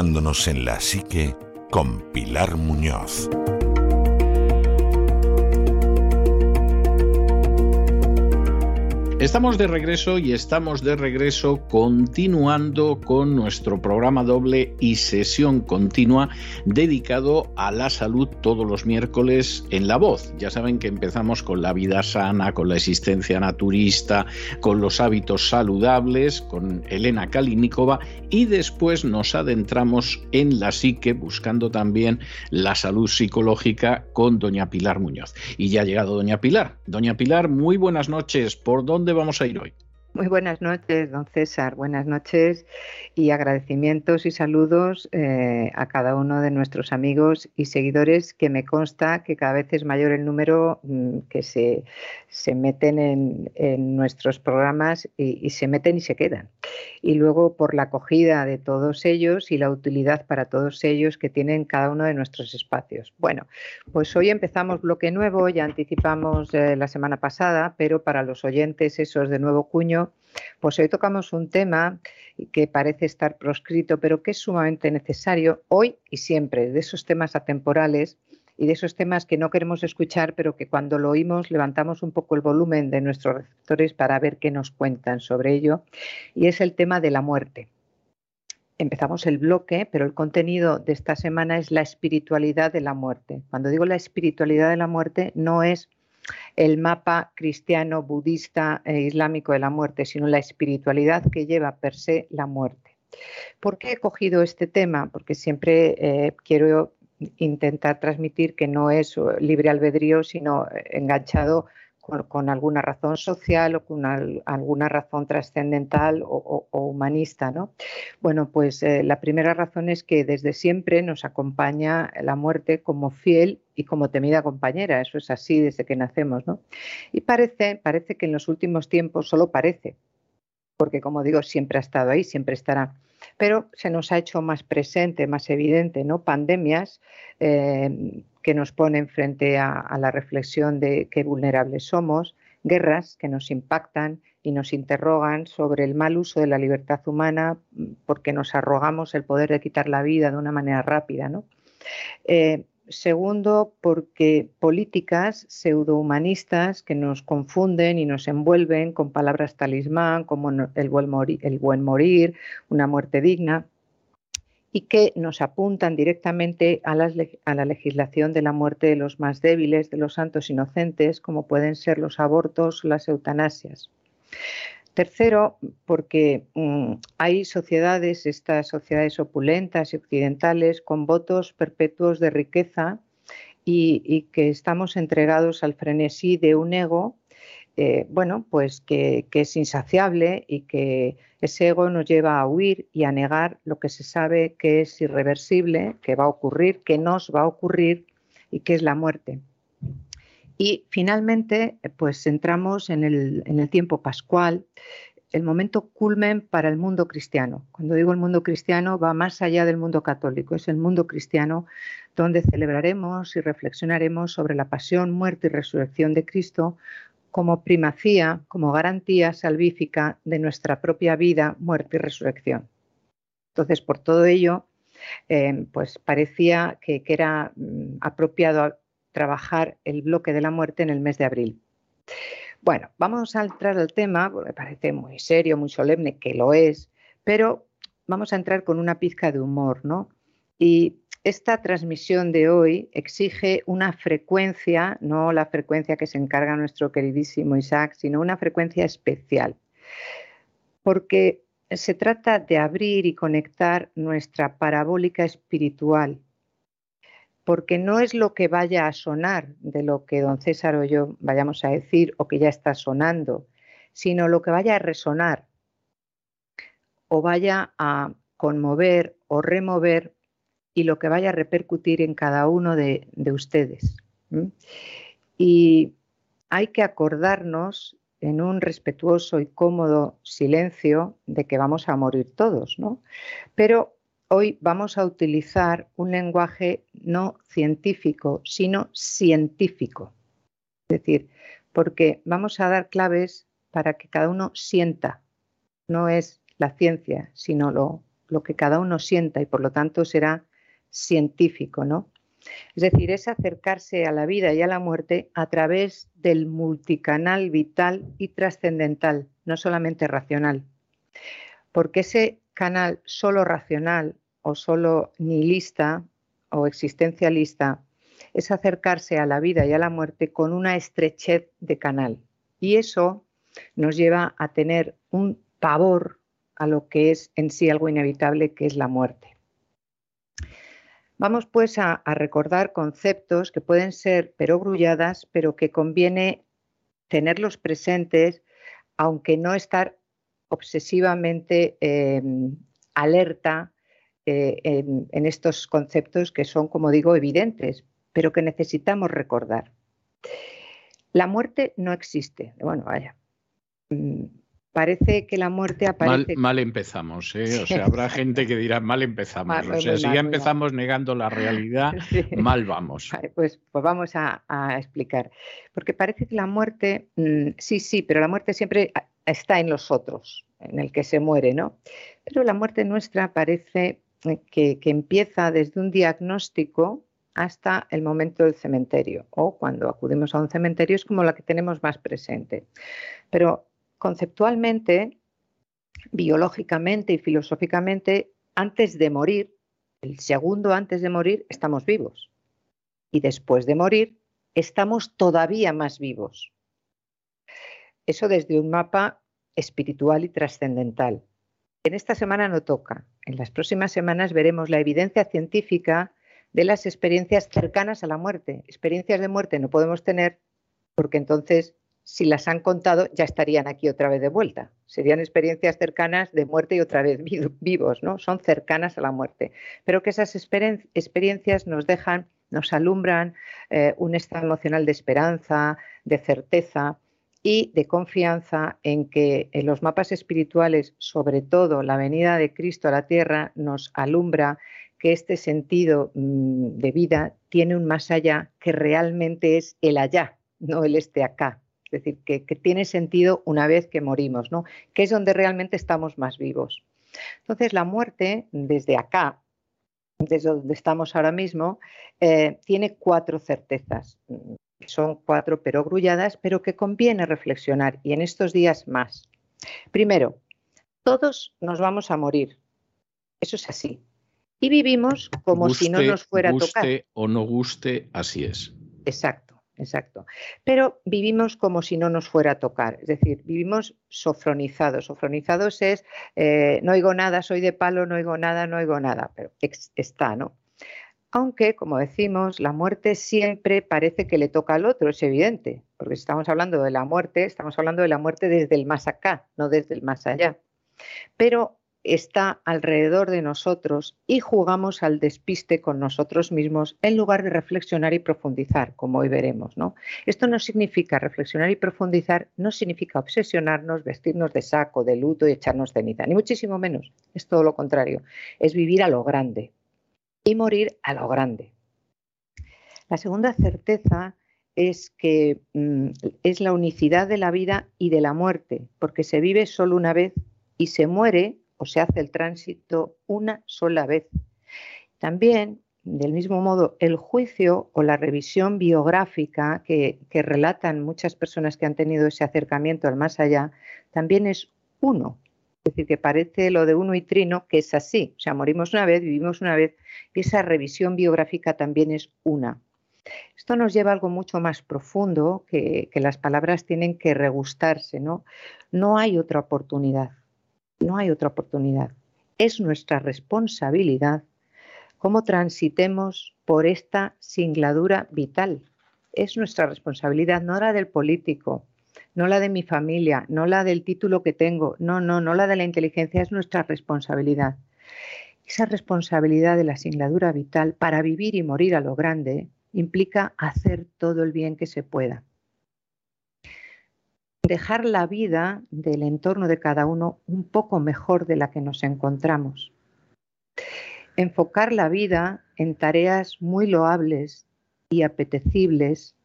en la psique con Pilar Muñoz. Estamos de regreso y estamos de regreso continuando con nuestro programa doble y sesión continua dedicado a la salud todos los miércoles en La Voz. Ya saben que empezamos con la vida sana, con la existencia naturista, con los hábitos saludables, con Elena Kalinikova y después nos adentramos en la psique buscando también la salud psicológica con doña Pilar Muñoz. Y ya ha llegado doña Pilar. Doña Pilar, muy buenas noches. ¿Por dónde vamos a ir hoy? Muy buenas noches, don César. Buenas noches y agradecimientos y saludos eh, a cada uno de nuestros amigos y seguidores, que me consta que cada vez es mayor el número mm, que se, se meten en, nuestros programas y, se meten y se quedan. Y luego por la acogida de todos ellos y la utilidad para todos ellos que tienen cada uno de nuestros espacios. Bueno, pues hoy empezamos bloque nuevo, ya anticipamos eh, la semana pasada, pero para los oyentes esos de nuevo cuño, pues hoy tocamos un tema que parece estar proscrito, pero que es sumamente necesario hoy y siempre, de esos temas atemporales y de esos temas que no queremos escuchar, pero que cuando lo oímos levantamos un poco el volumen de nuestros receptores para ver qué nos cuentan sobre ello, y es el tema de la muerte. Empezamos el bloque, pero el contenido de esta semana es la espiritualidad de la muerte. Cuando digo la espiritualidad de la muerte, no es el mapa cristiano, budista e islámico de la muerte, sino la espiritualidad que lleva per se la muerte. ¿Por qué he cogido este tema? Porque siempre eh, quiero intentar transmitir que no es libre albedrío, sino enganchado con, alguna razón social o con alguna razón trascendental o, humanista. ¿no? Bueno, pues eh, la primera razón es que desde siempre nos acompaña la muerte como fiel y como temida compañera. Eso es así desde que nacemos. ¿no? Y parece, que en los últimos tiempos solo parece, porque como digo, siempre ha estado ahí, siempre estará pero se nos ha hecho más presente, más evidente, ¿no? Pandemias eh, que nos ponen frente a, la reflexión de qué vulnerables somos, guerras que nos impactan y nos interrogan sobre el mal uso de la libertad humana porque nos arrogamos el poder de quitar la vida de una manera rápida, ¿no? Eh, Segundo, porque políticas pseudohumanistas que nos confunden y nos envuelven con palabras talismán como el buen morir una muerte digna, y que nos apuntan directamente a la, legislación de la muerte de los más débiles, de los santos inocentes, como pueden ser los abortos las eutanasias. Tercero, porque mm, hay sociedades, estas sociedades opulentas y occidentales, con votos perpetuos de riqueza y, que estamos entregados al frenesí de un ego, eh, bueno, pues que, es insaciable y que ese ego nos lleva a huir y a negar lo que se sabe que es irreversible, que va a ocurrir, que nos va a ocurrir y que es la muerte. Y finalmente, pues entramos en el, tiempo pascual, el momento culmen para el mundo cristiano. Cuando digo el mundo cristiano, va más allá del mundo católico, es el mundo cristiano donde celebraremos y reflexionaremos sobre la pasión, muerte y resurrección de Cristo como primacía, como garantía salvífica de nuestra propia vida, muerte y resurrección. Entonces, por todo ello, eh, pues parecía que, era mm, apropiado trabajar el bloque de la muerte en el mes de abril. Bueno, vamos a entrar al tema, me parece muy serio, muy solemne, que lo es, pero vamos a entrar con una pizca de humor, ¿no? Y esta transmisión de hoy exige una frecuencia, no la frecuencia que se encarga nuestro queridísimo Isaac, sino una frecuencia especial, porque se trata de abrir y conectar nuestra parabólica espiritual porque no es lo que vaya a sonar de lo que don César o yo vayamos a decir o que ya está sonando, sino lo que vaya a resonar o vaya a conmover o remover y lo que vaya a repercutir en cada uno de, ustedes. Y hay que acordarnos en un respetuoso y cómodo silencio de que vamos a morir todos, ¿no? Pero hoy vamos a utilizar un lenguaje no científico, sino científico. Es decir, porque vamos a dar claves para que cada uno sienta. No es la ciencia, sino lo, lo que cada uno sienta y por lo tanto será científico, ¿no? Es decir, es acercarse a la vida y a la muerte a través del multicanal vital y trascendental, no solamente racional. Porque ese canal solo racional o solo nihilista o existencialista es acercarse a la vida y a la muerte con una estrechez de canal. Y eso nos lleva a tener un pavor a lo que es en sí algo inevitable, que es la muerte. Vamos pues a, recordar conceptos que pueden ser perogrulladas, pero que conviene tenerlos presentes, aunque no estar obsesivamente em, alerta eh, en, estos conceptos que son, como digo, evidentes, pero que necesitamos recordar. La muerte no existe. Bueno, vaya. Parece que la muerte aparece. Mal, empezamos, ¿eh? O sea, habrá gente que dirá mal empezamos. o sea, si ya empezamos negando la realidad, mal vamos. pues, pues vamos a, explicar. Porque parece que la muerte, mm, sí, sí, pero la muerte siempre está en los otros, en el que se muere, ¿no? Pero la muerte nuestra parece que, que empieza desde un diagnóstico hasta el momento del cementerio o cuando acudimos a un cementerio es como la que tenemos más presente. Pero conceptualmente, biológicamente y filosóficamente, antes de morir, el segundo antes de morir, estamos vivos. Y después de morir, estamos todavía más vivos. Eso desde un mapa espiritual y trascendental. En esta semana no toca. En las próximas semanas veremos la evidencia científica de las experiencias cercanas a la muerte. Experiencias de muerte no podemos tener porque entonces si las han contado, ya estarían aquí otra vez de vuelta. Serían experiencias cercanas de muerte y otra vez vivos, ¿no? Son cercanas a la muerte. Pero que esas experiencias nos dejan, nos alumbran eh, un estado emocional de esperanza, de certeza y de confianza en que en los mapas espirituales, sobre todo la venida de Cristo a la tierra, nos alumbra que este sentido mm, de vida tiene un más allá que realmente es el allá, no el este acá, es decir, que, tiene sentido una vez que morimos, ¿no? que es donde realmente estamos más vivos. Entonces, la muerte, desde acá, desde donde estamos ahora mismo, eh, tiene cuatro certezas. Son cuatro perogrulladas, pero que conviene reflexionar y en estos días más. Primero, todos nos vamos a morir. Eso es así. Y vivimos como si no nos fuera a tocar. Guste o no guste, así es. Exacto exacto. Pero vivimos como si no nos fuera a tocar, es decir, vivimos sofronizados. Sofronizados es, eh, no oigo nada, soy de palo, no oigo nada, no oigo nada, pero está, ¿no? Aunque, como decimos, la muerte siempre parece que le toca al otro, es evidente, porque si estamos hablando de la muerte, estamos hablando de la muerte desde el más acá, no desde el más allá. Pero está alrededor de nosotros y jugamos al despiste con nosotros mismos en lugar de reflexionar y profundizar, como hoy veremos. ¿no? Esto no significa reflexionar y profundizar, no significa obsesionarnos, vestirnos de saco, de luto y echarnos ceniza, ni muchísimo menos. Es todo lo contrario. Es vivir a lo grande y morir a lo grande. La segunda certeza es que mm, es la unicidad de la vida y de la muerte, porque se vive solo una vez y se muere o se hace el tránsito una sola vez. También, del mismo modo, el juicio o la revisión biográfica que, relatan muchas personas que han tenido ese acercamiento al más allá, también es uno. Es decir, que parece lo de uno y trino, que es así. O sea, morimos una vez, vivimos una vez, y esa revisión biográfica también es una. Esto nos lleva a algo mucho más profundo que, que las palabras tienen que regustarse, ¿no? No hay otra oportunidad. No hay otra oportunidad. Es nuestra responsabilidad cómo transitemos por esta singladura vital. Es nuestra responsabilidad, no la del político, no la de mi familia, no la del título que tengo, no, no, no la de la inteligencia, es nuestra responsabilidad. Esa responsabilidad de la singladura vital para vivir y morir a lo grande implica hacer todo el bien que se pueda. Dejar la vida del entorno de cada uno un poco mejor de la que nos encontramos. Enfocar la vida en tareas muy loables y apetecibles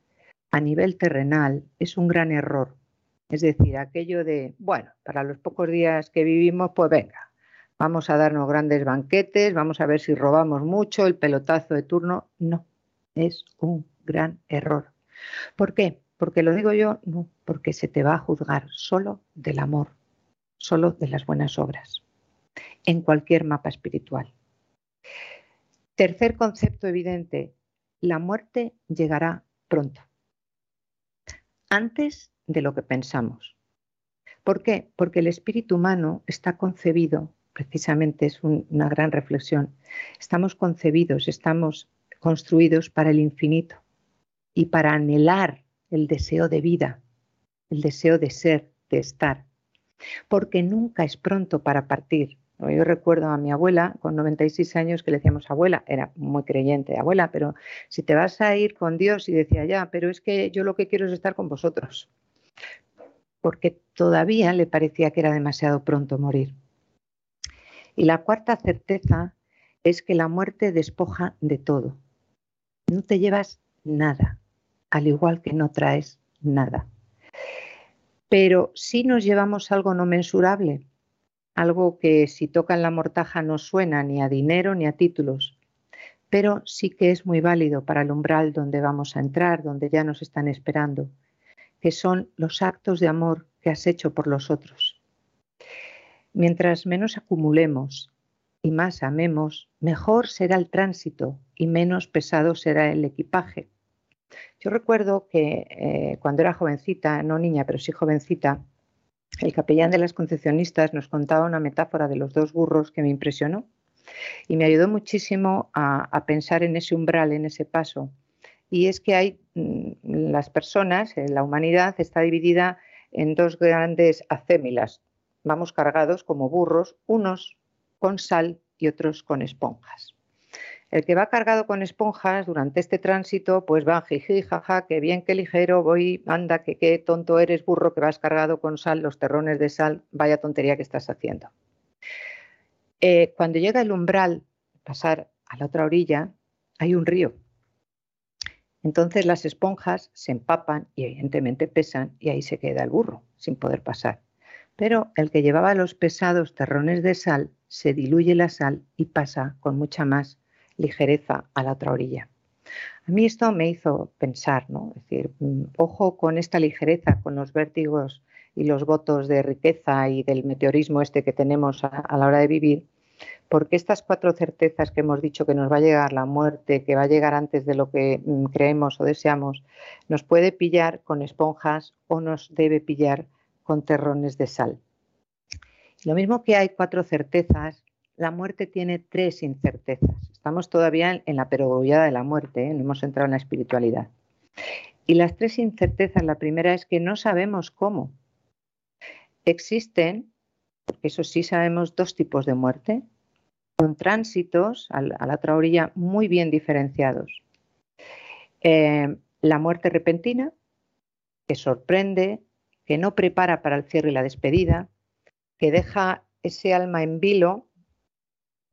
a nivel terrenal es un gran error. Es decir, aquello de, bueno, para los pocos días que vivimos, pues venga, vamos a darnos grandes banquetes, vamos a ver si robamos mucho, el pelotazo de turno. No, es un gran error. ¿Por qué? Porque lo digo yo, no, porque se te va a juzgar solo del amor, solo de las buenas obras, en cualquier mapa espiritual. Tercer concepto evidente, la muerte llegará pronto, antes de lo que pensamos. ¿Por qué? Porque el espíritu humano está concebido, precisamente es una gran reflexión, estamos concebidos, estamos construidos para el infinito y para anhelar el deseo de vida, el deseo de ser, de estar, porque nunca es pronto para partir. Yo recuerdo a mi abuela con 96 años que le decíamos abuela, era muy creyente, abuela, pero si te vas a ir con Dios y decía ya, pero es que yo lo que quiero es estar con vosotros, porque todavía le parecía que era demasiado pronto morir. Y la cuarta certeza es que la muerte despoja de todo no te llevas nada, al igual que no traes nada. Pero si nos llevamos algo no mensurable, algo que si toca en la mortaja no suena ni a dinero ni a títulos, pero sí que es muy válido para el umbral donde vamos a entrar, donde ya nos están esperando, que son los actos de amor que has hecho por los otros. Mientras menos acumulemos y más amemos, mejor será el tránsito y menos pesado será el equipaje. Yo recuerdo que eh, cuando era jovencita, no niña, pero sí jovencita, el capellán de las concepcionistas nos contaba una metáfora de los dos burros que me impresionó y me ayudó muchísimo a, pensar en ese umbral, en ese paso. Y es que hay mm, las personas, eh, la humanidad está dividida en dos grandes acémilas. Vamos cargados como burros, unos con sal y otros con esponjas. El que va cargado con esponjas durante este tránsito, pues va jiji, jaja, qué bien, qué ligero, voy, anda, que qué tonto eres, burro, que vas cargado con sal, los terrones de sal, vaya tontería que estás haciendo. Eh, cuando llega el umbral, pasar a la otra orilla, hay un río. Entonces las esponjas se empapan y evidentemente pesan y ahí se queda el burro sin poder pasar. Pero el que llevaba los pesados terrones de sal se diluye la sal y pasa con mucha más ligereza a la otra orilla. A mí esto me hizo pensar, ¿no? Es decir, mm, ojo con esta ligereza, con los vértigos y los votos de riqueza y del meteorismo este que tenemos a, la hora de vivir, porque estas cuatro certezas que hemos dicho que nos va a llegar la muerte, que va a llegar antes de lo que mm, creemos o deseamos, nos puede pillar con esponjas o nos debe pillar con terrones de sal. Lo mismo que hay cuatro certezas, la muerte tiene tres incertezas. Estamos todavía en la perogullada de la muerte, ¿eh? no hemos entrado en la espiritualidad. Y las tres incertezas, la primera es que no sabemos cómo. Existen, porque eso sí sabemos, dos tipos de muerte, con tránsitos a la, otra orilla muy bien diferenciados. Eh, la muerte repentina, que sorprende, que no prepara para el cierre y la despedida, que deja ese alma en vilo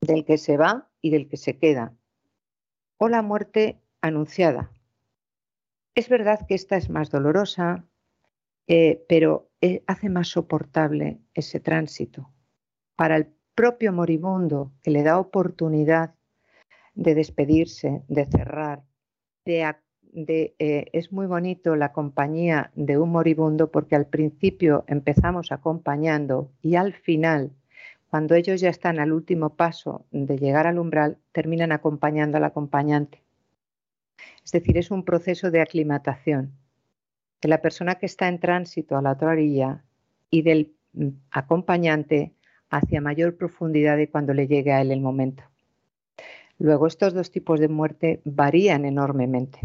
del que se va y del que se queda, o la muerte anunciada. Es verdad que esta es más dolorosa, eh, pero eh, hace más soportable ese tránsito. Para el propio moribundo, que le da oportunidad de despedirse, de cerrar, de eh, es muy bonito la compañía de un moribundo porque al principio empezamos acompañando y al final, cuando ellos ya están al último paso de llegar al umbral, terminan acompañando al acompañante. Es decir, es un proceso de aclimatación, de la persona que está en tránsito a la otra orilla y del mm, acompañante hacia mayor profundidad de cuando le llegue a él el momento. Luego, estos dos tipos de muerte varían enormemente.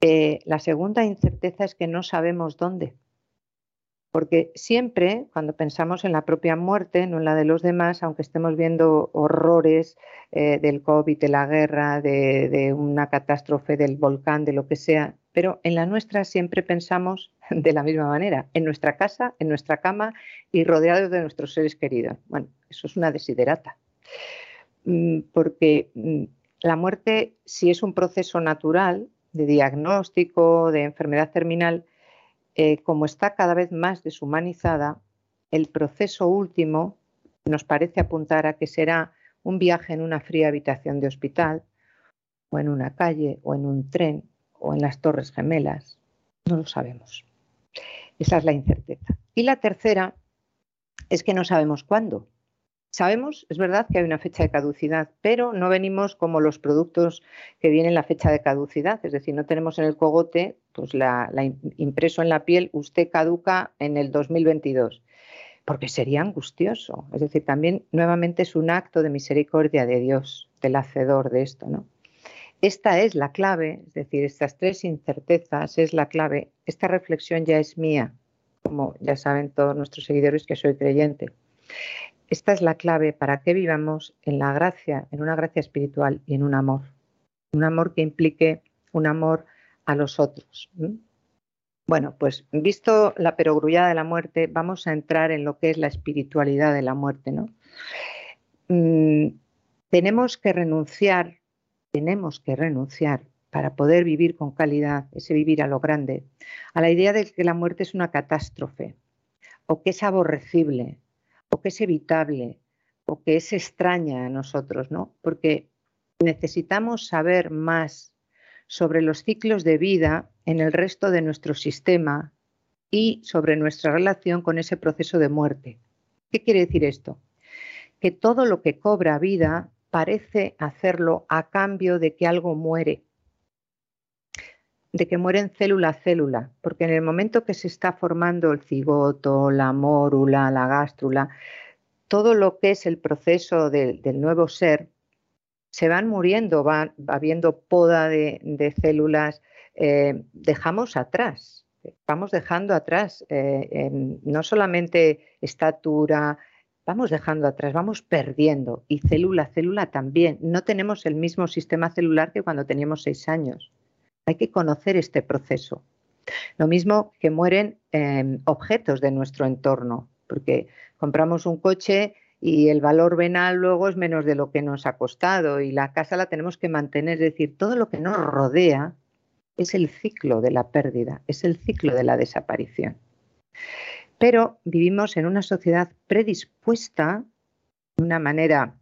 Eh, la segunda incerteza es que no sabemos dónde. Porque siempre, cuando pensamos en la propia muerte, no en la de los demás, aunque estemos viendo horrores eh, del COVID, de la guerra, de, una catástrofe del volcán, de lo que sea, pero en la nuestra siempre pensamos de la misma manera, en nuestra casa, en nuestra cama y rodeados de nuestros seres queridos. Bueno, eso es una desiderata. Mm, porque mm, la muerte, si es un proceso natural de diagnóstico, de enfermedad terminal, eh, como está cada vez más deshumanizada, el proceso último nos parece apuntar a que será un viaje en una fría habitación de hospital, o en una calle, o en un tren, o en las Torres Gemelas. No lo sabemos. Esa es la incerteza. Y la tercera es que no sabemos cuándo. Sabemos, es verdad, que hay una fecha de caducidad, pero no venimos como los productos que vienen la fecha de caducidad, es decir, no tenemos en el cogote, pues la, impreso en la piel, usted caduca en el 2022, porque sería angustioso. Es decir, también nuevamente es un acto de misericordia de Dios, del hacedor de esto, ¿no? Esta es la clave, es decir, estas tres incertezas es la clave. Esta reflexión ya es mía, como ya saben todos nuestros seguidores que soy creyente. Esta es la clave para que vivamos en la gracia, en una gracia espiritual y en un amor. Un amor que implique un amor a los otros. Bueno, pues visto la perogrullada de la muerte, vamos a entrar en lo que es la espiritualidad de la muerte, ¿no? Mm, tenemos que renunciar, tenemos que renunciar para poder vivir con calidad, ese vivir a lo grande, a la idea de que la muerte es una catástrofe o que es aborrecible o que es evitable o que es extraña a nosotros, ¿no? Porque necesitamos saber más sobre los ciclos de vida en el resto de nuestro sistema y sobre nuestra relación con ese proceso de muerte. ¿Qué quiere decir esto? Que todo lo que cobra vida parece hacerlo a cambio de que algo muere, de que mueren célula a célula, porque en el momento que se está formando el cigoto, la mórula, la gástrula, todo lo que es el proceso del nuevo ser, se van muriendo, va, habiendo poda de, células, eh, dejamos atrás, vamos dejando atrás eh, no solamente estatura, vamos dejando atrás, vamos perdiendo, y célula a célula también. No tenemos el mismo sistema celular que cuando teníamos seis años. Hay que conocer este proceso. Lo mismo que mueren em, objetos de nuestro entorno, porque compramos un coche y el valor venal luego es menos de lo que nos ha costado y la casa la tenemos que mantener. Es decir, todo lo que nos rodea es el ciclo de la pérdida, es el ciclo de la desaparición. Pero vivimos en una sociedad predispuesta de una manera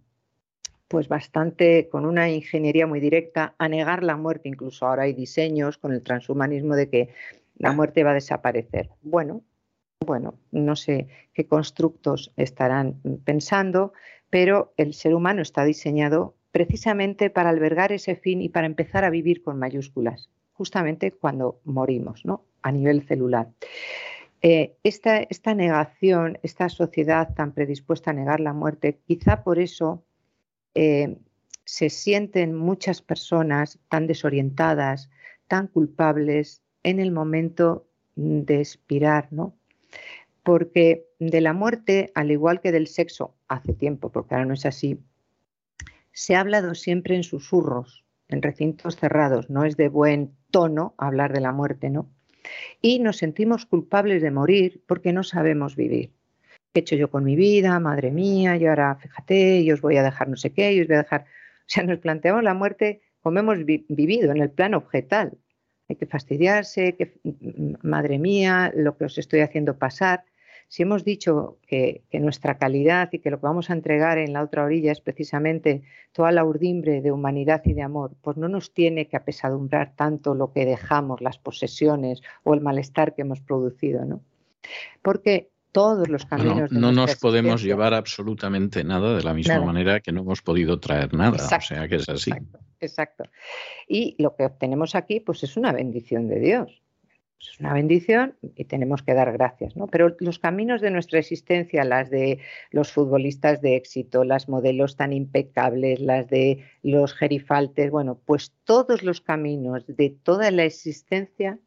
pues bastante con una ingeniería muy directa a negar la muerte. Incluso ahora hay diseños con el transhumanismo de que la muerte va a desaparecer. Bueno, bueno, no sé qué constructos estarán pensando, pero el ser humano está diseñado precisamente para albergar ese fin y para empezar a vivir con mayúsculas, justamente cuando morimos, ¿no? A nivel celular. Eh, esta, negación, esta sociedad tan predispuesta a negar la muerte, quizá por eso eh, se sienten muchas personas tan desorientadas, tan culpables en el momento de expirar, ¿no? Porque de la muerte, al igual que del sexo, hace tiempo, porque ahora no es así, se ha hablado siempre en susurros, en recintos cerrados, no es de buen tono hablar de la muerte, ¿no? Y nos sentimos culpables de morir porque no sabemos vivir. ¿Qué he hecho yo con mi vida? Madre mía, y ahora fíjate, yo os voy a dejar no sé qué, yo os voy a dejar. O sea, nos planteamos la muerte como hemos vivido, en el plano objetal. Hay que fastidiarse, que madre mía, lo que os estoy haciendo pasar. Si hemos dicho que, que, nuestra calidad y que lo que vamos a entregar en la otra orilla es precisamente toda la urdimbre de humanidad y de amor, pues no nos tiene que apesadumbrar tanto lo que dejamos, las posesiones o el malestar que hemos producido, ¿no? Porque todos los caminos. No, no nos podemos llevar absolutamente nada de la misma manera que no hemos podido traer nada. o sea que es así. Exacto, Y lo que obtenemos aquí, pues es una bendición de Dios. es una bendición y tenemos que dar gracias, ¿no? Pero los caminos de nuestra existencia, las de los futbolistas de éxito, las modelos tan impecables, las de los gerifaltes, bueno, pues todos los caminos de toda la existencia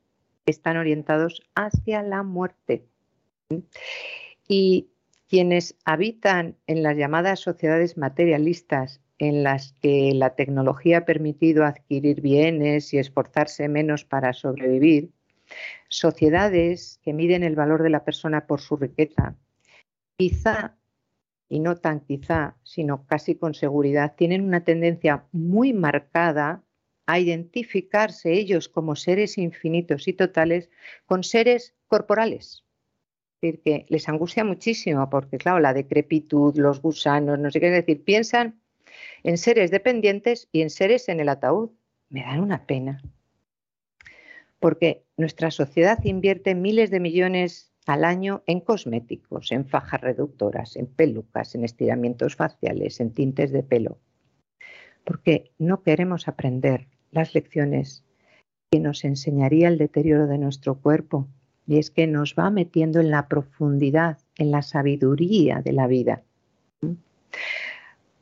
están orientados hacia la muerte. Y quienes habitan en las llamadas sociedades materialistas en las que la tecnología ha permitido adquirir bienes y esforzarse menos para sobrevivir, sociedades que miden el valor de la persona por su riqueza, quizá, y no tan quizá, sino casi con seguridad, tienen una tendencia muy marcada a identificarse ellos como seres infinitos y totales con seres corporales. Es decir, que les angustia muchísimo porque, claro, la decrepitud, los gusanos, no sé qué decir, piensan en seres dependientes y en seres en el ataúd. Me dan una pena. Porque nuestra sociedad invierte miles de millones al año en cosméticos, en fajas reductoras, en pelucas, en estiramientos faciales, en tintes de pelo, porque no queremos aprender las lecciones que nos enseñaría el deterioro de nuestro cuerpo, y es que nos va metiendo en la profundidad, en la sabiduría de la vida.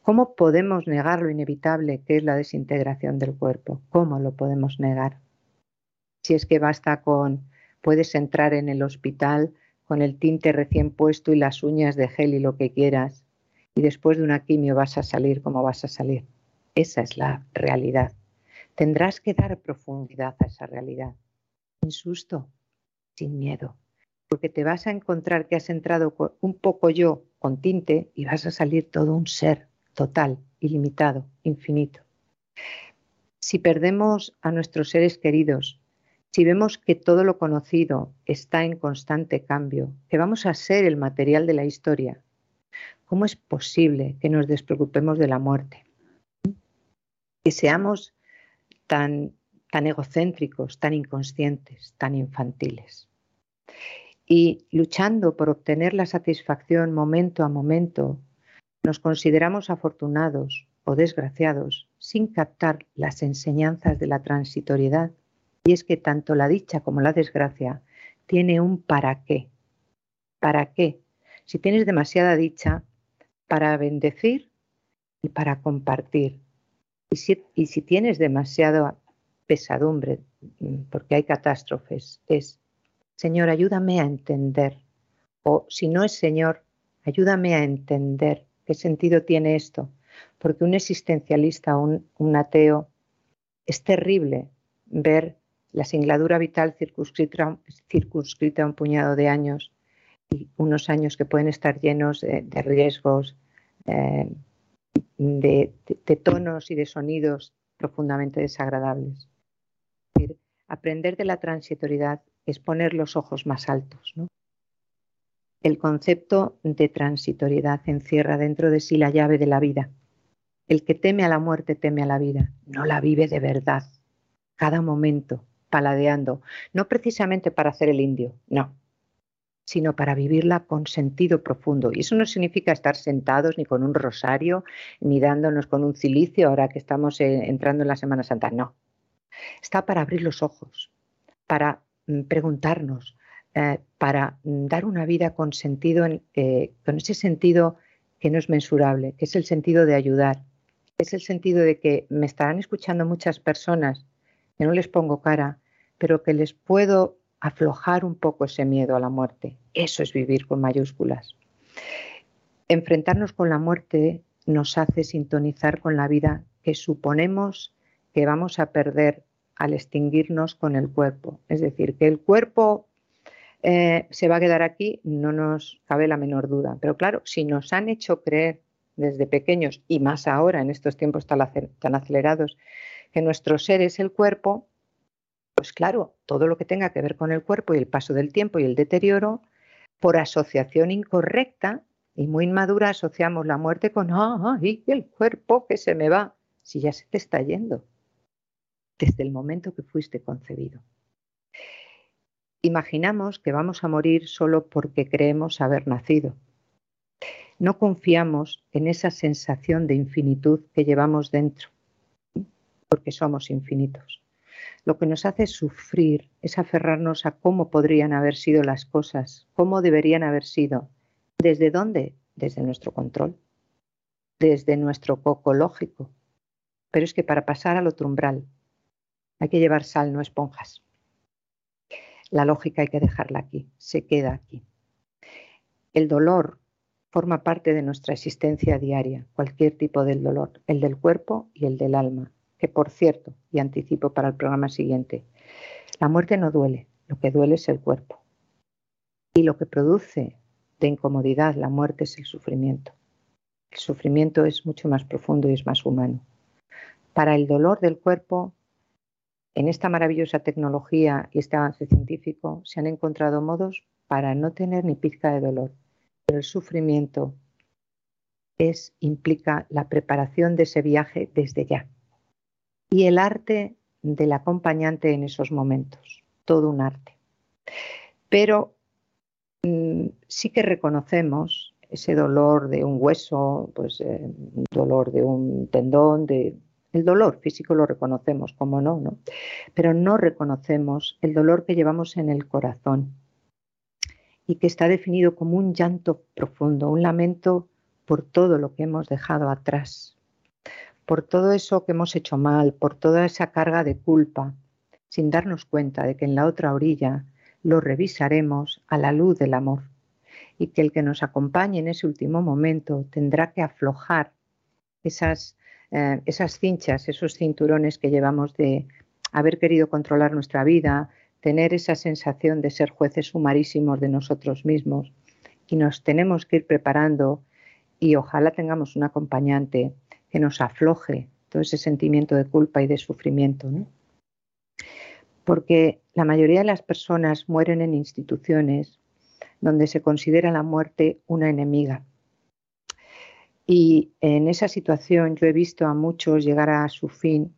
¿Cómo podemos negar lo inevitable que es la desintegración del cuerpo? ¿Cómo lo podemos negar? si es que basta con, puedes entrar en el hospital con el tinte recién puesto y las uñas de gel y lo que quieras, y después de una quimio vas a salir como vas a salir. Esa es la realidad. Tendrás que dar profundidad a esa realidad, sin susto, sin miedo, porque te vas a encontrar que has entrado un poco yo con tinte y vas a salir todo un ser total, ilimitado, infinito. Si perdemos a nuestros seres queridos si vemos que todo lo conocido está en constante cambio, que vamos a ser el material de la historia, ¿cómo es posible que nos despreocupemos de la muerte? Que seamos tan, tan egocéntricos, tan inconscientes, tan infantiles. Y luchando por obtener la satisfacción momento a momento, nos consideramos afortunados o desgraciados sin captar las enseñanzas de la transitoriedad y es que tanto la dicha como la desgracia tiene un para qué. ¿Para qué? Si tienes demasiada dicha, para bendecir y para compartir. Y si, y si tienes demasiada pesadumbre, mm, porque hay catástrofes, es, Señor, ayúdame a entender. O si no es Señor, ayúdame a entender qué sentido tiene esto. Porque un existencialista, un, un ateo, es terrible ver la singladura vital circunscrita, a un puñado de años y unos años que pueden estar llenos de, riesgos, eh, de, tonos y de sonidos profundamente desagradables. aprender de la transitoriedad es poner los ojos más altos. El concepto de transitoriedad encierra dentro de sí la llave de la vida. El que teme a la muerte teme a la vida, no la vive de verdad, cada momento, paladeando, no precisamente para hacer el indio, no, sino para vivirla con sentido profundo. Y eso no significa estar sentados ni con un rosario, ni dándonos con un cilicio ahora que estamos eh, entrando en la Semana Santa, no. Está para abrir los ojos, para preguntarnos, eh, para mm, dar una vida con sentido, eh, con ese sentido que no es mensurable, que es el sentido de ayudar, es el sentido de que me estarán escuchando muchas personas que no les pongo cara, pero que les puedo aflojar un poco ese miedo a la muerte. Eso es vivir con mayúsculas. Enfrentarnos con la muerte nos hace sintonizar con la vida que suponemos que vamos a perder al extinguirnos con el cuerpo. Es decir, que el cuerpo eh, se va a quedar aquí, no nos cabe la menor duda. Pero claro, si nos han hecho creer desde pequeños y más ahora en estos tiempos tan acelerados que nuestro ser es el cuerpo, pues claro, todo lo que tenga que ver con el cuerpo y el paso del tiempo y el deterioro, por asociación incorrecta y muy inmadura asociamos la muerte con ¡ay, el cuerpo que se me va! Si ya se te está yendo desde el momento que fuiste concebido. Imaginamos que vamos a morir solo porque creemos haber nacido. No confiamos en esa sensación de infinitud que llevamos dentro, porque somos infinitos. lo que nos hace sufrir es aferrarnos a cómo podrían haber sido las cosas, cómo deberían haber sido. ¿Desde dónde? Desde nuestro control, desde nuestro coco lógico. Pero es que para pasar al otro umbral hay que llevar sal, no esponjas. La lógica hay que dejarla aquí, se queda aquí. El dolor forma parte de nuestra existencia diaria, cualquier tipo del dolor, el del cuerpo y el del alma, que por cierto, y anticipo para el programa siguiente, la muerte no duele, lo que duele es el cuerpo. Y lo que produce de incomodidad la muerte es el sufrimiento. El sufrimiento es mucho más profundo y es más humano. Para el dolor del cuerpo, en esta maravillosa tecnología y este avance científico se han encontrado modos para no tener ni pizca de dolor el sufrimiento es, implica la preparación de ese viaje desde ya. Y el arte del acompañante en esos momentos, todo un arte. Pero mm, sí que reconocemos ese dolor de un hueso, pues eh, dolor de un tendón, de, el dolor físico lo reconocemos, como no, ¿no? Pero no reconocemos el dolor que llevamos en el corazón, y que está definido como un llanto profundo, un lamento por todo lo que hemos dejado atrás, por todo eso que hemos hecho mal, por toda esa carga de culpa, sin darnos cuenta de que en la otra orilla lo revisaremos a la luz del amor y que el que nos acompañe en ese último momento tendrá que aflojar esas, eh, esas cinchas, esos cinturones que llevamos de haber querido controlar nuestra vida, tener esa sensación de ser jueces sumarísimos de nosotros mismos y nos tenemos que ir preparando y ojalá tengamos un acompañante que nos afloje todo ese sentimiento de culpa y de sufrimiento. Porque la mayoría de las personas mueren en instituciones donde se considera la muerte una enemiga. Y en esa situación yo he visto a muchos llegar a su fin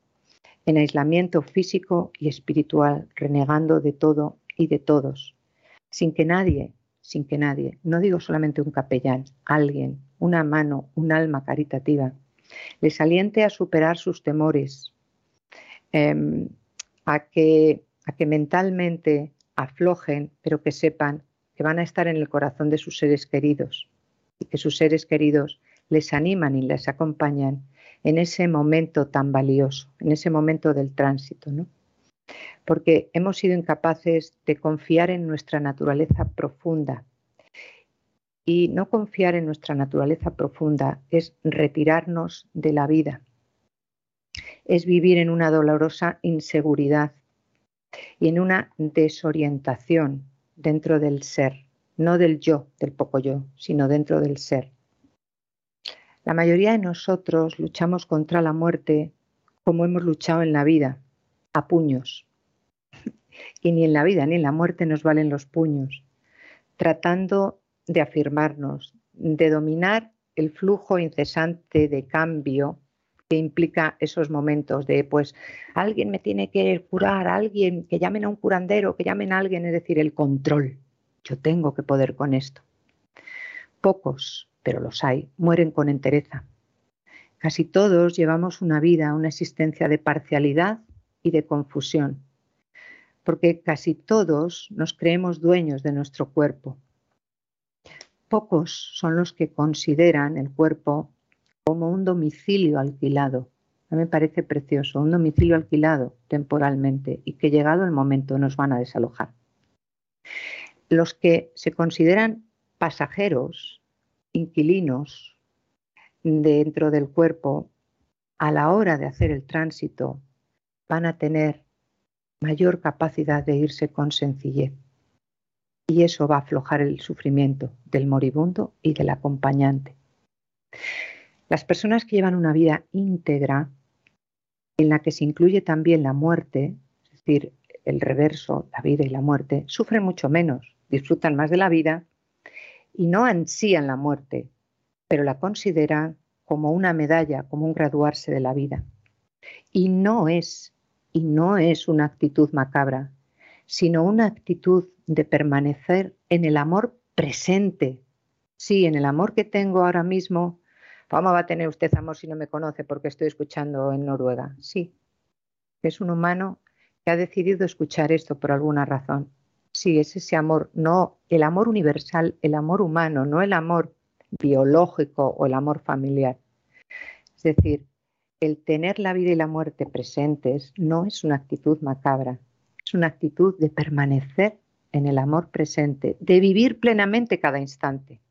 en aislamiento físico y espiritual, renegando de todo y de todos, sin que nadie, sin que nadie, no digo solamente un capellán, alguien, una mano, un alma caritativa, les aliente a superar sus temores, em, a, que, a que mentalmente aflojen, pero que sepan que van a estar en el corazón de sus seres queridos y que sus seres queridos les animan y les acompañan en ese momento tan valioso, en ese momento del tránsito, ¿no? Porque hemos sido incapaces de confiar en nuestra naturaleza profunda. Y no confiar en nuestra naturaleza profunda es retirarnos de la vida, es vivir en una dolorosa inseguridad y en una desorientación dentro del ser, no del yo, del poco yo, sino dentro del ser. La mayoría de nosotros luchamos contra la muerte como hemos luchado en la vida, a puños. Y ni en la vida ni en la muerte nos valen los puños, tratando de afirmarnos, de dominar el flujo incesante de cambio que implica esos momentos de, pues, alguien me tiene que curar, alguien, que llamen a un curandero, que llamen a alguien, es decir, el control. Yo tengo que poder con esto. Pocos pero los hay, mueren con entereza. Casi todos llevamos una vida, una existencia de parcialidad y de confusión, porque casi todos nos creemos dueños de nuestro cuerpo. Pocos son los que consideran el cuerpo como un domicilio alquilado. A mí me parece precioso, un domicilio alquilado temporalmente y que llegado el momento nos van a desalojar. Los que se consideran pasajeros inquilinos dentro del cuerpo, a la hora de hacer el tránsito, van a tener mayor capacidad de irse con sencillez. Y eso va a aflojar el sufrimiento del moribundo y del acompañante. Las personas que llevan una vida íntegra, en la que se incluye también la muerte, es decir, el reverso, la vida y la muerte, sufren mucho menos, disfrutan más de la vida y no ansían la muerte, pero la consideran como una medalla, como un graduarse de la vida. Y no es, y no es una actitud macabra, sino una actitud de permanecer en el amor presente. Sí, en el amor que tengo ahora mismo. ¿Cómo va a tener usted amor si no me conoce porque estoy escuchando en Noruega? Sí, es un humano que ha decidido escuchar esto por alguna razón. Sí, es ese amor, no el amor universal, el amor humano, no el amor biológico o el amor familiar. Es decir, el tener la vida y la muerte presentes no es una actitud macabra, es una actitud de permanecer en el amor presente, de vivir plenamente cada instante.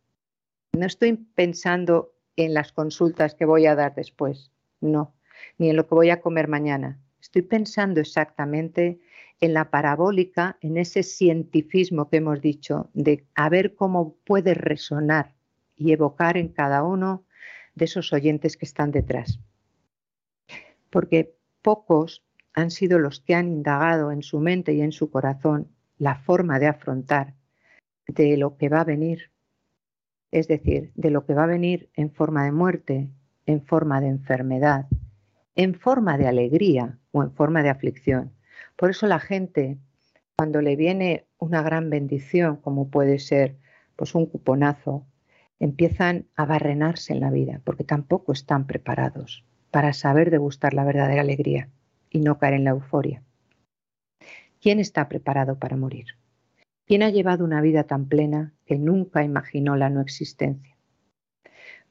No estoy pensando en las consultas que voy a dar después, no, ni en lo que voy a comer mañana. Estoy pensando exactamente en la parabólica, en ese cientifismo que hemos dicho, de a ver cómo puede resonar y evocar en cada uno de esos oyentes que están detrás. Porque pocos han sido los que han indagado en su mente y en su corazón la forma de afrontar de lo que va a venir, es decir, de lo que va a venir en forma de muerte, en forma de enfermedad, en forma de alegría o en forma de aflicción. Por eso la gente, cuando le viene una gran bendición, como puede ser pues un cuponazo, empiezan a barrenarse en la vida, porque tampoco están preparados para saber degustar la verdadera alegría y no caer en la euforia. ¿Quién está preparado para morir? ¿Quién ha llevado una vida tan plena que nunca imaginó la no existencia?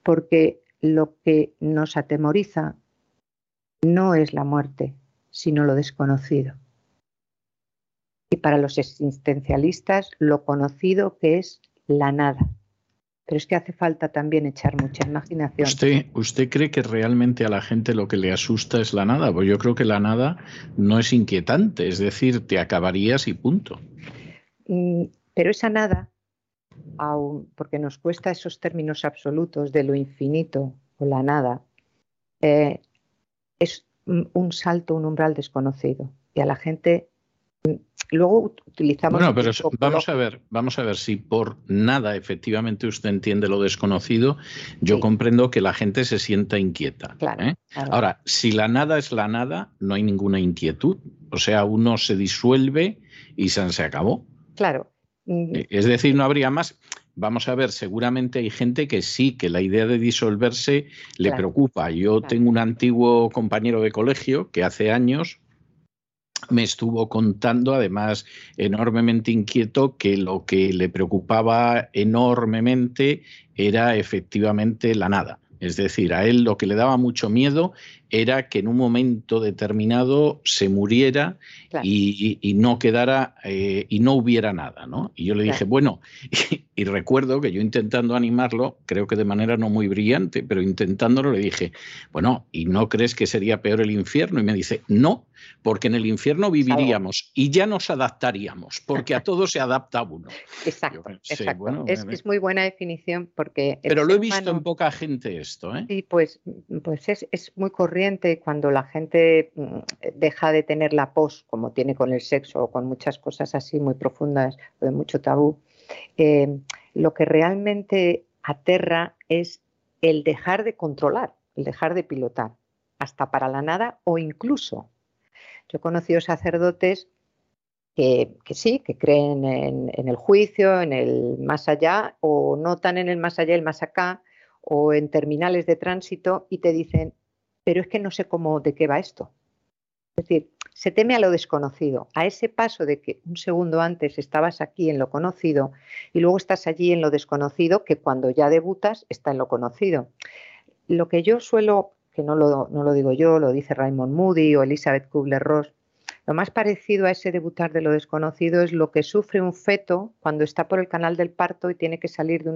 Porque lo que nos atemoriza no es la muerte, sino lo desconocido. Para los existencialistas, lo conocido que es la nada, pero es que hace falta también echar mucha imaginación. ¿Usted, ¿Usted cree que realmente a la gente lo que le asusta es la nada? Pues yo creo que la nada no es inquietante, es decir, te acabarías y punto. Mm, pero esa nada, aun porque nos cuesta esos términos absolutos de lo infinito o la nada, eh, es un salto, un umbral desconocido. Y a la gente Luego utilizamos. Bueno, pero vamos a ver, vamos a ver si por nada efectivamente usted entiende lo desconocido. Yo comprendo que la gente se sienta inquieta. ¿eh? Ahora, si la nada es la nada, no hay ninguna inquietud. O sea, uno se disuelve y se, acabó. Claro. Mm. E, es decir, no habría más. Vamos a ver, seguramente hay gente que sí, que la idea de disolverse le preocupa. Yo tengo un antiguo compañero de colegio que hace años me estuvo contando, además enormemente inquieto, que lo que le preocupaba enormemente era efectivamente la nada. Es decir, a él lo que le daba mucho miedo era que en un momento determinado se muriera y, no quedara eh, y no hubiera nada, ¿no? Y yo le dije, bueno, y, recuerdo que yo intentando animarlo, creo que de manera no muy brillante, pero intentándolo le dije, bueno, ¿y no crees que sería peor el infierno? Y me dice, no, porque en el infierno viviríamos y ya nos adaptaríamos, porque a todo se adapta uno. Exacto, exacto. es, muy buena definición porque... Pero lo he visto en poca gente esto, ¿eh? Sí, pues, pues es, es muy corriente cuando la gente mm, deja de tener la pos, como tiene con el sexo o con muchas cosas así muy profundas o de mucho tabú. Eh, lo que realmente aterra es el dejar de controlar, el dejar de pilotar, hasta para la nada o incluso yo he conocido sacerdotes que, sí, que creen en, el juicio, en el más allá, o no tan en el más allá, el más acá, o en terminales de tránsito, y te dicen, pero es que no sé cómo, de qué va esto. Es decir, se teme a lo desconocido, a ese paso de que un segundo antes estabas aquí en lo conocido y luego estás allí en lo desconocido, que cuando ya debutas está en lo conocido. Lo que yo suelo que no lo, no lo digo yo, lo dice Raymond Moody o Elizabeth Kubler-Ross, lo más parecido a ese debutar de lo desconocido es lo que sufre un feto cuando está por el canal del parto y tiene que salir de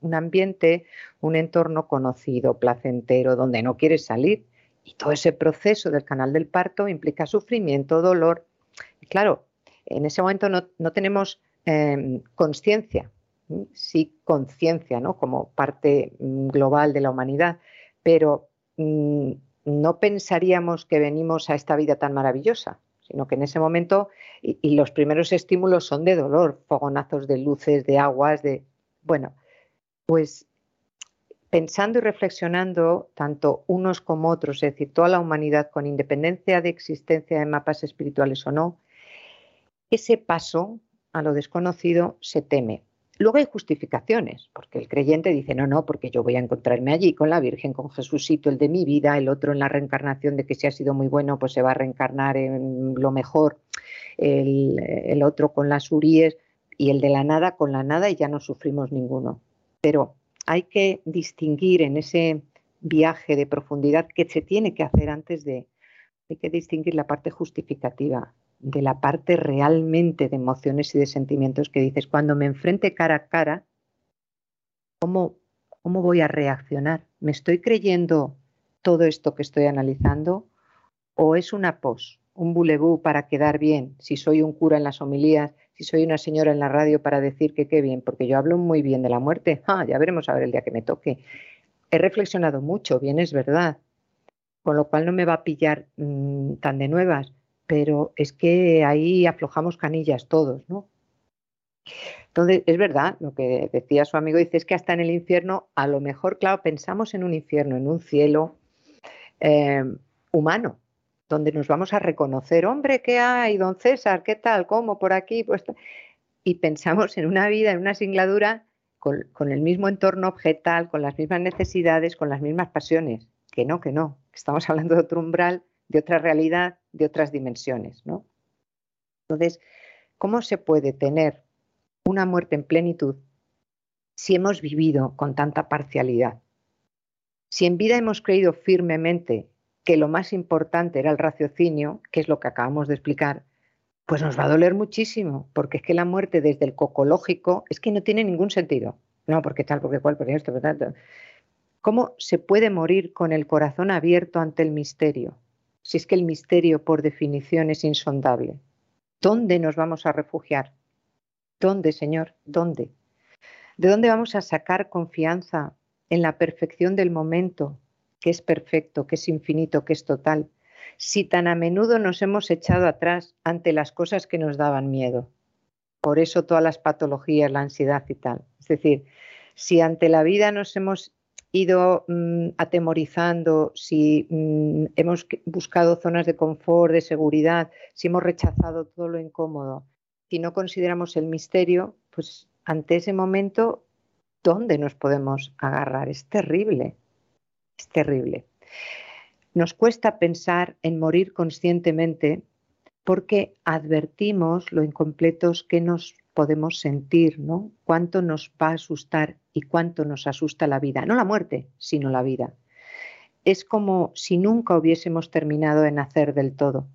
un ambiente, un entorno conocido, placentero, donde no quiere salir. Y todo ese proceso del canal del parto implica sufrimiento, dolor. Y claro, en ese momento no, tenemos em, conciencia, sí conciencia, ¿no? Como parte mm, global de la humanidad, pero Mm, no pensaríamos que venimos a esta vida tan maravillosa, sino que en ese momento, y, los primeros estímulos son de dolor, fogonazos de luces, de aguas, de... Bueno, pues pensando y reflexionando, tanto unos como otros, es decir, toda la humanidad, con independencia de existencia de mapas espirituales o no, ese paso a lo desconocido se teme. Luego hay justificaciones, porque el creyente dice, no, no, porque yo voy a encontrarme allí con la Virgen, con Jesucito, el de mi vida, el otro en la reencarnación de que si ha sido muy bueno, pues se va a reencarnar en lo mejor, el, el otro con las uríes y el de la nada con la nada y ya no sufrimos ninguno. Pero hay que distinguir en ese viaje de profundidad que se tiene que hacer antes de, hay que distinguir la parte justificativa de la parte realmente de emociones y de sentimientos que dices, cuando me enfrente cara a cara, ¿cómo, cómo voy a reaccionar? ¿Me estoy creyendo todo esto que estoy analizando? ¿O es una pos, un bulebú para quedar bien? Si soy un cura en las homilías, si soy una señora en la radio para decir que qué bien, porque yo hablo muy bien de la muerte, ya veremos a ver el día que me toque. He reflexionado mucho, bien es verdad, con lo cual no me va a pillar mm, tan de nuevas, pero es que ahí aflojamos canillas todos, ¿no? Entonces, es verdad, lo que decía su amigo, dice, es que hasta en el infierno, a lo mejor, claro, pensamos en un infierno, en un cielo eh, humano, donde nos vamos a reconocer, hombre, ¿qué hay, don César? ¿Qué tal? ¿Cómo? Por aquí, pues... Y pensamos en una vida, en una singladura, con, con el mismo entorno objetal, con las mismas necesidades, con las mismas pasiones. Que no, que no, estamos hablando de otro umbral, de otra realidad, de otras dimensiones, ¿no? Entonces, ¿cómo se puede tener una muerte en plenitud si hemos vivido con tanta parcialidad? Si en vida hemos creído firmemente que lo más importante era el raciocinio, que es lo que acabamos de explicar, pues nos va a doler muchísimo, porque es que la muerte desde el cocológico es que no tiene ningún sentido. No, porque tal, porque cual, porque esto, porque tanto. ¿Cómo se puede morir con el corazón abierto ante el misterio? Si es que el misterio, por definición, es insondable. ¿Dónde nos vamos a refugiar? ¿Dónde, Señor? ¿Dónde? ¿De dónde vamos a sacar confianza en la perfección del momento, que es perfecto, que es infinito, que es total? Si tan a menudo nos hemos echado atrás ante las cosas que nos daban miedo. Por eso todas las patologías, la ansiedad y tal. Es decir, si ante la vida nos hemos ido mm, atemorizando, si mm, hemos buscado zonas de confort, de seguridad, si hemos rechazado todo lo incómodo, si no consideramos el misterio, pues ante ese momento, ¿dónde nos podemos agarrar? Es terrible, es terrible. Nos cuesta pensar en morir conscientemente porque advertimos lo incompletos que nos podemos sentir, ¿no? Cuánto nos va a asustar y cuánto nos asusta la vida, no la muerte, sino la vida. Es como si nunca hubiésemos terminado de nacer del todo.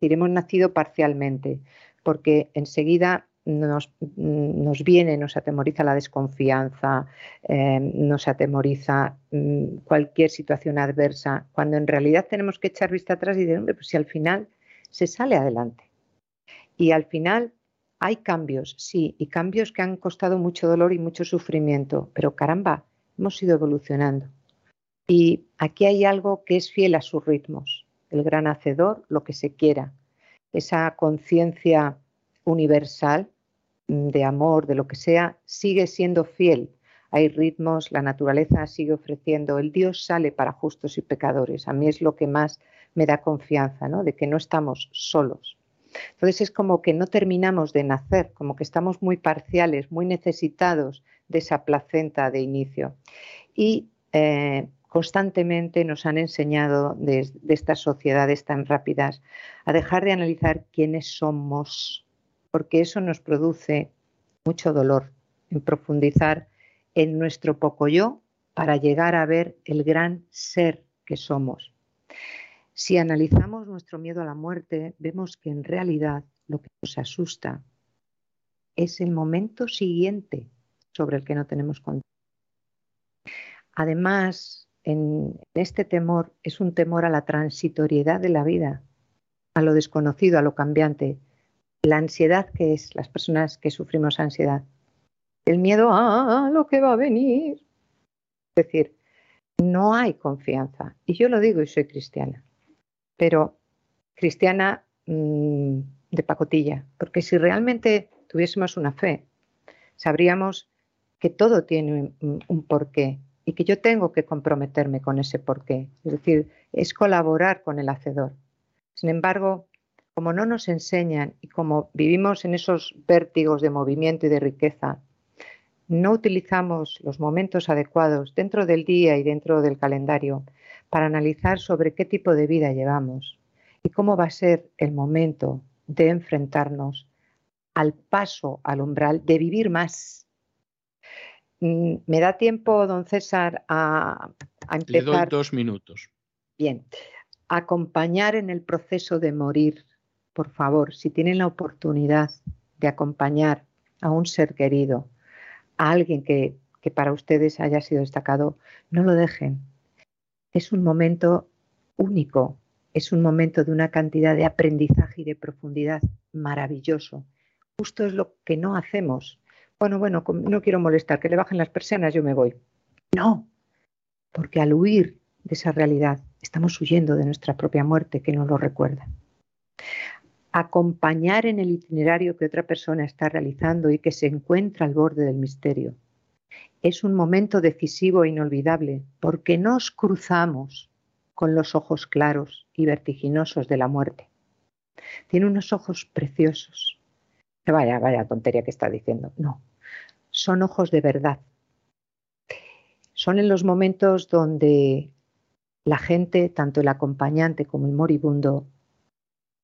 Hemos nacido parcialmente, porque enseguida nos, nos, viene, nos atemoriza la desconfianza, eh, nos atemoriza mm, cualquier situación adversa, cuando en realidad tenemos que echar vista atrás y decir, hombre, pues si al final se sale adelante. Y al final hay cambios, sí, y cambios que han costado mucho dolor y mucho sufrimiento, pero caramba, hemos ido evolucionando. Y aquí hay algo que es fiel a sus ritmos, el gran hacedor, lo que se quiera, esa conciencia universal mm, de amor, de lo que sea, sigue siendo fiel. Hay ritmos, la naturaleza sigue ofreciendo, el Dios sale para justos y pecadores. A mí es lo que más me da confianza, ¿no? De que no estamos solos. Entonces es como que no terminamos de nacer, como que estamos muy parciales, muy necesitados de esa placenta de inicio. Y eh, constantemente nos han enseñado de, de estas sociedades tan rápidas a dejar de analizar quiénes somos, porque eso nos produce mucho dolor, en profundizar en nuestro poco yo para llegar a ver el gran ser que somos. Si analizamos nuestro miedo a la muerte, vemos que en realidad lo que nos asusta es el momento siguiente sobre el que no tenemos control. Además, en este temor es un temor a la transitoriedad de la vida, a lo desconocido, a lo cambiante. La ansiedad que es las personas que sufrimos ansiedad. El miedo a lo que va a venir. Es decir, no hay confianza. Y yo lo digo y soy cristiana pero cristiana mm, de pacotilla, porque si realmente tuviésemos una fe, sabríamos que todo tiene un, porqué y que yo tengo que comprometerme con ese porqué, es decir, es colaborar con el hacedor. Sin embargo, como no nos enseñan y como vivimos en esos vértigos de movimiento y de riqueza, no utilizamos los momentos adecuados dentro del día y dentro del calendario para analizar sobre qué tipo de vida llevamos y cómo va a ser el momento de enfrentarnos al paso al umbral de vivir más. Mm, ¿Me da tiempo, don César, a, empezar? Le doy dos minutos. Bien, acompañar en el proceso de morir, por favor, si tienen la oportunidad de acompañar a un ser querido, a alguien que, que para ustedes haya sido destacado, no lo dejen. Es un momento único, es un momento de una cantidad de aprendizaje y de profundidad maravilloso. Justo es lo que no hacemos. Bueno, bueno, no quiero molestar, que le bajen las persianas, yo me voy. No, porque al huir de esa realidad estamos huyendo de nuestra propia muerte que no lo recuerda. Acompañar en el itinerario que otra persona está realizando y que se encuentra al borde del misterio. Es un momento decisivo e inolvidable porque nos cruzamos con los ojos claros y vertiginosos de la muerte. Tiene unos ojos preciosos. Vaya, vaya tontería que está diciendo. No, son ojos de verdad. Son en los momentos donde la gente, tanto el acompañante como el moribundo,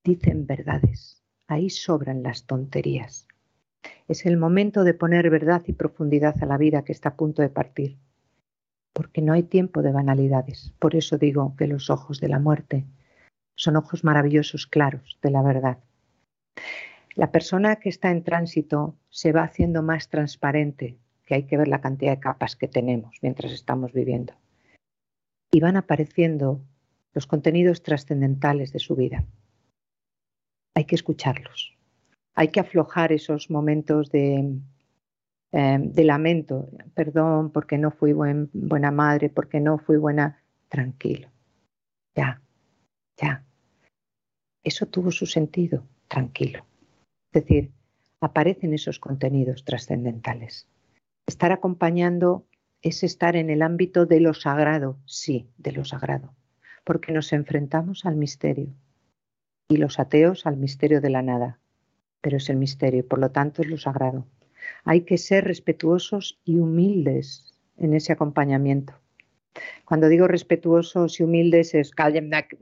dicen verdades. Ahí sobran las tonterías. Es el momento de poner verdad y profundidad a la vida que está a punto de partir porque no hay tiempo de banalidades. Por eso digo que los ojos de la muerte son ojos maravillosos, claros, de la verdad. La persona que está en tránsito se va haciendo más transparente, que hay que ver la cantidad de capas que tenemos mientras estamos viviendo. Y van apareciendo los contenidos trascendentales de su vida. Hay que escucharlos. Hay que aflojar esos momentos de Em, lamento, perdón porque no fui buena madre, porque no fui buena, tranquilo, ya, ya. Eso tuvo su sentido, tranquilo. Es decir, aparecen esos contenidos trascendentales. Estar acompañando es estar en el ámbito de lo sagrado, sí, de lo sagrado, porque nos enfrentamos al misterio. Y los ateos al misterio de la nada, pero es el misterio, por lo tanto es lo sagrado. Hay que ser respetuosos y humildes en ese acompañamiento. Cuando digo respetuosos y humildes es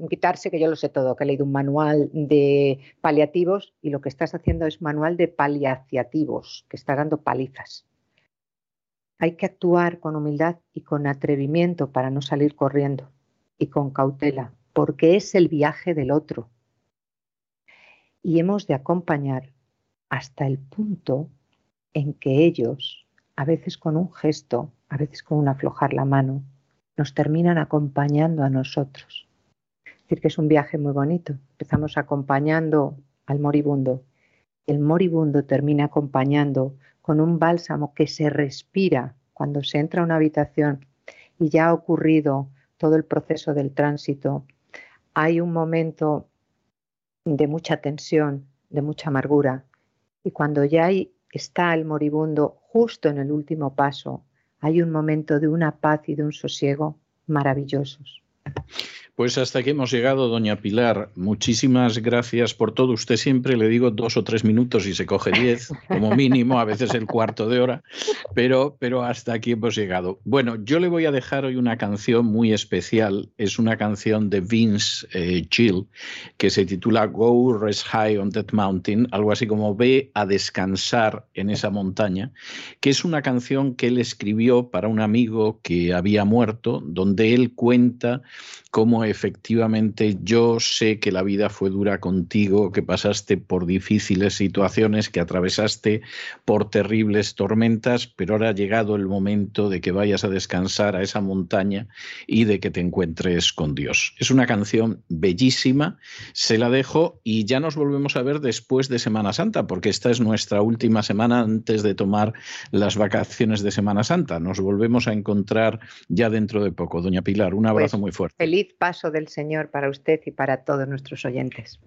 quitarse que yo lo sé todo, que he leído un manual de paliativos y lo que estás haciendo es manual de paliaciativos, que está dando palizas. Hay que actuar con humildad y con atrevimiento para no salir corriendo y con cautela, porque es el viaje del otro. Y hemos de acompañar hasta el punto en que ellos, a veces con un gesto, a veces con un aflojar la mano, nos terminan acompañando a nosotros. Es decir, que es un viaje muy bonito. Empezamos acompañando al moribundo. El moribundo termina acompañando con un bálsamo que se respira cuando se entra a una habitación y ya ha ocurrido todo el proceso del tránsito. Hay un momento de mucha tensión, de mucha amargura. Y cuando ya está el moribundo justo en el último paso, hay un momento de una paz y de un sosiego maravillosos. Pues hasta aquí hemos llegado, doña Pilar. Muchísimas gracias por todo. Usted siempre le digo dos o tres minutos y se coge diez, como mínimo, a veces el cuarto de hora, pero, pero hasta aquí hemos llegado. Bueno, yo le voy a dejar hoy una canción muy especial. Es una canción de Vince eh, Gill que se titula Go Rest High on That Mountain, algo así como Ve a descansar en esa montaña, que es una canción que él escribió para un amigo que había muerto, donde él cuenta cómo efectivamente yo sé que la vida fue dura contigo, que pasaste por difíciles situaciones, que atravesaste por terribles tormentas, pero ahora ha llegado el momento de que vayas a descansar a esa montaña y de que te encuentres con Dios. Es una canción bellísima, se la dejo y ya nos volvemos a ver después de Semana Santa, porque esta es nuestra última semana antes de tomar las vacaciones de Semana Santa. Nos volvemos a encontrar ya dentro de poco. Doña Pilar, un abrazo pues muy fuerte. Feliz del Señor para usted y para todos nuestros oyentes.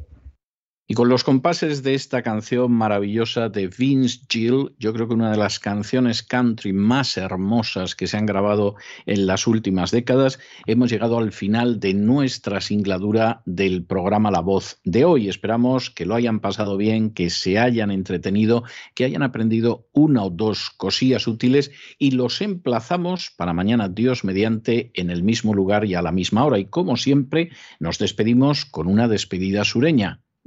Y con los compases de esta canción maravillosa de Vince Gill, yo creo que una de las canciones country más hermosas que se han grabado en las últimas décadas, hemos llegado al final de nuestra singladura del programa La Voz de hoy. Esperamos que lo hayan pasado bien, que se hayan entretenido, que hayan aprendido una o dos cosillas útiles y los emplazamos para mañana, Dios mediante, en el mismo lugar y a la misma hora. Y como siempre, nos despedimos con una despedida sureña.